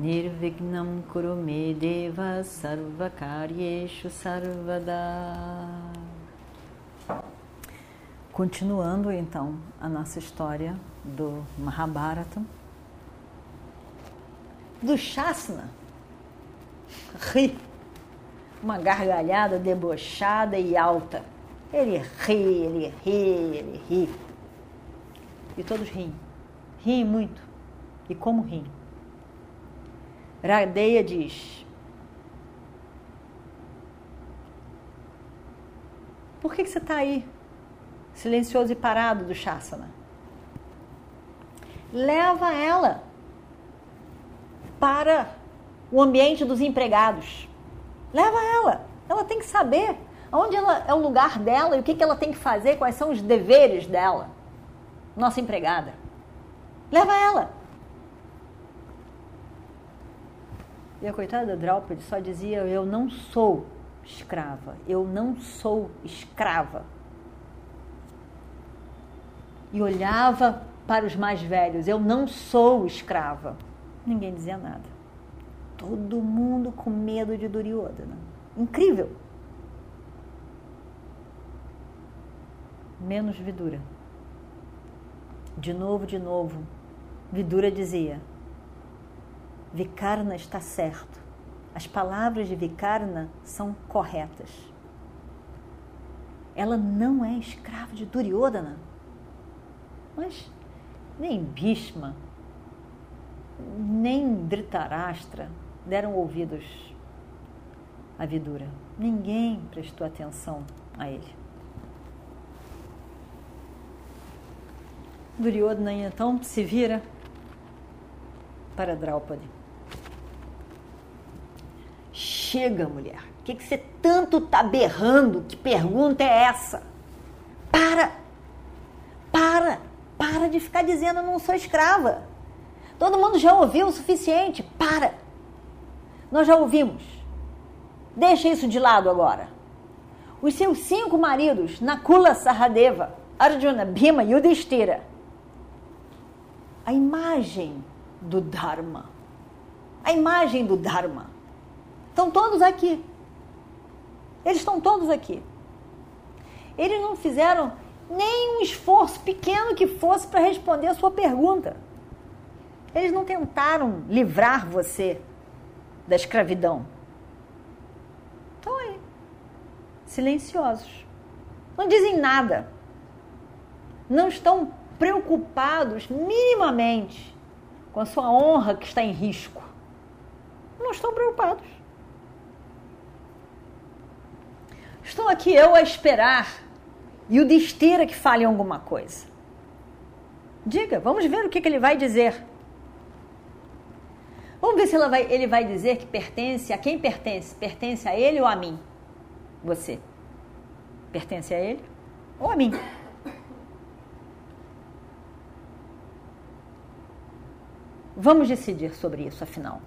Nirvignam Kurume Deva Sarvakaryeshu Sarvada Continuando então a nossa história do Mahabharata, do Shasna, ri, uma gargalhada debochada e alta. Ele ri, ele ri, ele ri. E todos riem, riem muito. E como riem? Radeia diz: Por que, que você está aí? silencioso e parado do Shasana. Leva ela para o ambiente dos empregados. Leva ela. Ela tem que saber onde ela, é o lugar dela e o que, que ela tem que fazer, quais são os deveres dela. Nossa empregada. Leva ela. E a coitada da Draupadi só dizia: Eu não sou escrava. Eu não sou escrava e olhava para os mais velhos: Eu não sou escrava. Ninguém dizia nada. Todo mundo com medo de Duryodhana. Incrível. Menos Vidura. De novo, de novo, Vidura dizia: Vikarna está certo. As palavras de Vikarna são corretas. Ela não é escrava de Duryodhana. Mas nem Bhishma, nem Dhritarashtra deram ouvidos à Vidura. Ninguém prestou atenção a ele. Duryodhana então se vira para Draupadi. Chega, mulher. O que, que você tanto está berrando? Que pergunta é essa? Para! Para! Para de ficar dizendo eu não sou escrava. Todo mundo já ouviu o suficiente. Para. Nós já ouvimos. Deixa isso de lado agora. Os seus cinco maridos, Nakula Sahadeva, Arjuna, Bhima e Yudhishthira, a imagem do Dharma, a imagem do Dharma, estão todos aqui. Eles estão todos aqui. Eles não fizeram nem um esforço pequeno que fosse para responder a sua pergunta. Eles não tentaram livrar você da escravidão. Estão aí, silenciosos. Não dizem nada. Não estão preocupados minimamente com a sua honra que está em risco. Não estão preocupados. Estou aqui eu a esperar e o Desteira que fale alguma coisa. Diga, vamos ver o que, que ele vai dizer. Vamos ver se vai, ele vai dizer que pertence a quem pertence? Pertence a ele ou a mim? Você. Pertence a ele ou a mim? Vamos decidir sobre isso, afinal.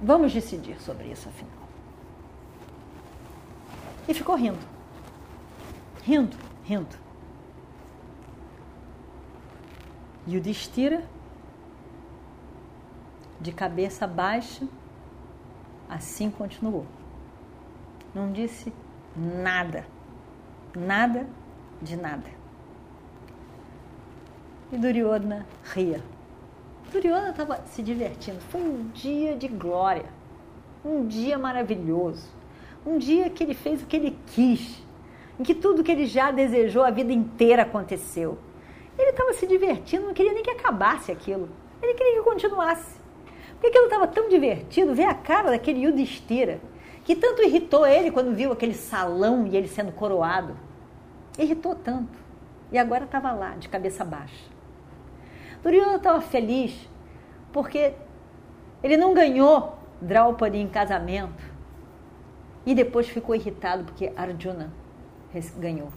Vamos decidir sobre isso, afinal. E ficou rindo rindo, rindo. E o Destira, de cabeça baixa, assim continuou. Não disse nada, nada de nada. E Duryodhana ria. Duryodhana estava se divertindo. Foi um dia de glória, um dia maravilhoso, um dia que ele fez o que ele quis em que tudo que ele já desejou a vida inteira aconteceu. Ele estava se divertindo, não queria nem que acabasse aquilo. Ele queria que continuasse. Porque aquilo estava tão divertido, ver a cara daquele Yudhishthira, que tanto irritou ele quando viu aquele salão e ele sendo coroado. Irritou tanto. E agora estava lá, de cabeça baixa. Duryodhana estava feliz porque ele não ganhou Draupadi em casamento e depois ficou irritado porque Arjuna ganhou.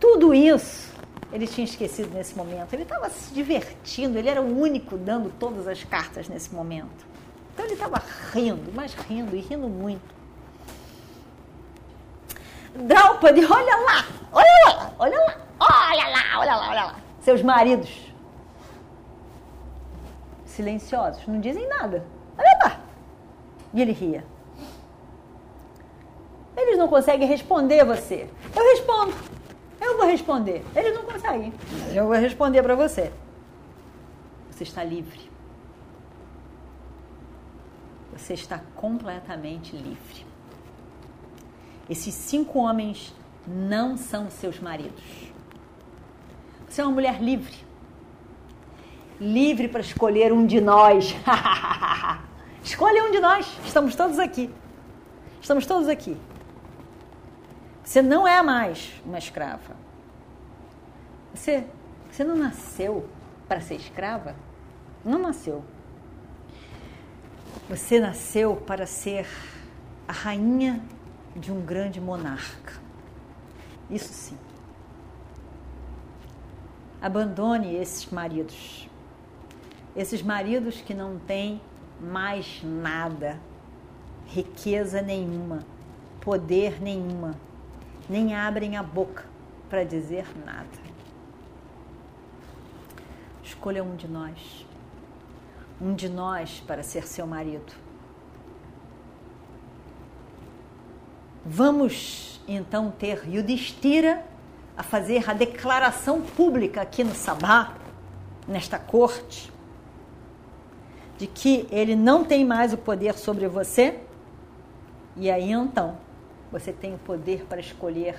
Tudo isso ele tinha esquecido nesse momento. Ele estava se divertindo, ele era o único dando todas as cartas nesse momento. Então ele estava rindo, mas rindo e rindo muito. Draupadi, olha lá, olha lá, olha lá, olha lá, olha lá, olha lá. Seus maridos silenciosos, não dizem nada. Olha lá. E ele ria. Eles não conseguem responder você. Eu respondo. Eu vou responder. Eles não conseguem. Eu vou responder para você. Você está livre. Você está completamente livre. Esses cinco homens não são seus maridos. Você é uma mulher livre. Livre para escolher um de nós. Escolha um de nós. Estamos todos aqui. Estamos todos aqui. Você não é mais uma escrava. Você, você não nasceu para ser escrava? Não nasceu. Você nasceu para ser a rainha de um grande monarca. Isso sim. Abandone esses maridos. Esses maridos que não têm mais nada, riqueza nenhuma, poder nenhuma, nem abrem a boca para dizer nada. Escolha um de nós, um de nós para ser seu marido. Vamos então ter Yudhishthira a fazer a declaração pública aqui no Sabá, nesta corte, de que ele não tem mais o poder sobre você, e aí então você tem o poder para escolher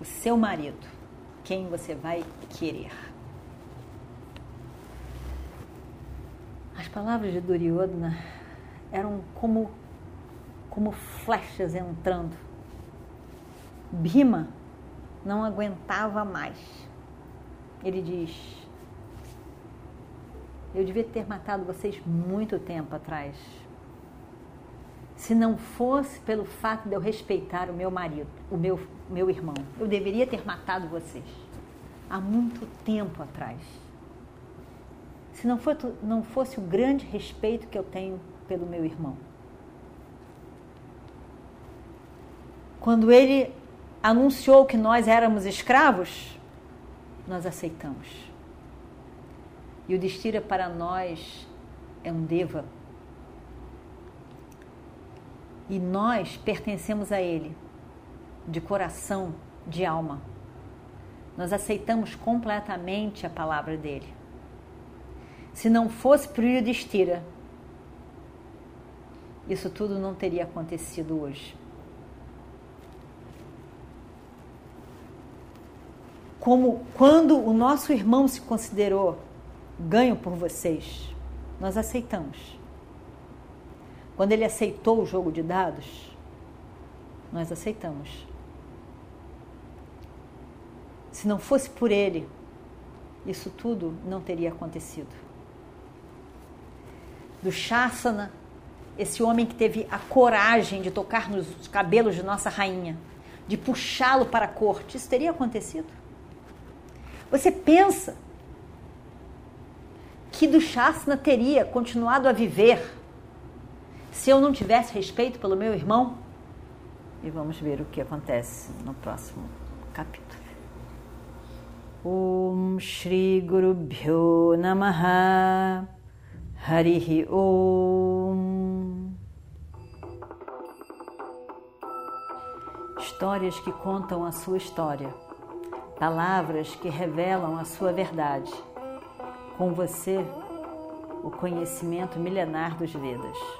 o seu marido, quem você vai querer. As palavras de Duryodhana eram como como flechas entrando. Bhima não aguentava mais. Ele diz: Eu devia ter matado vocês muito tempo atrás se não fosse pelo fato de eu respeitar o meu marido, o meu, meu irmão. Eu deveria ter matado vocês há muito tempo atrás. Se não, for, não fosse o grande respeito que eu tenho pelo meu irmão. Quando ele anunciou que nós éramos escravos, nós aceitamos. E o destira para nós é um deva e nós pertencemos a Ele, de coração, de alma. Nós aceitamos completamente a palavra dele. Se não fosse por Yudhishthira, isso tudo não teria acontecido hoje. Como quando o nosso irmão se considerou ganho por vocês, nós aceitamos. Quando ele aceitou o jogo de dados, nós aceitamos. Se não fosse por ele, isso tudo não teria acontecido. Do Shasana, esse homem que teve a coragem de tocar nos cabelos de nossa rainha, de puxá-lo para a corte, isso teria acontecido? Você pensa que do Shasana teria continuado a viver se eu não tivesse respeito pelo meu irmão? E vamos ver o que acontece no próximo capítulo. Om Shri Guru Bhyo Namaha Harihi Om Histórias que contam a sua história, palavras que revelam a sua verdade. Com você, o conhecimento milenar dos Vedas.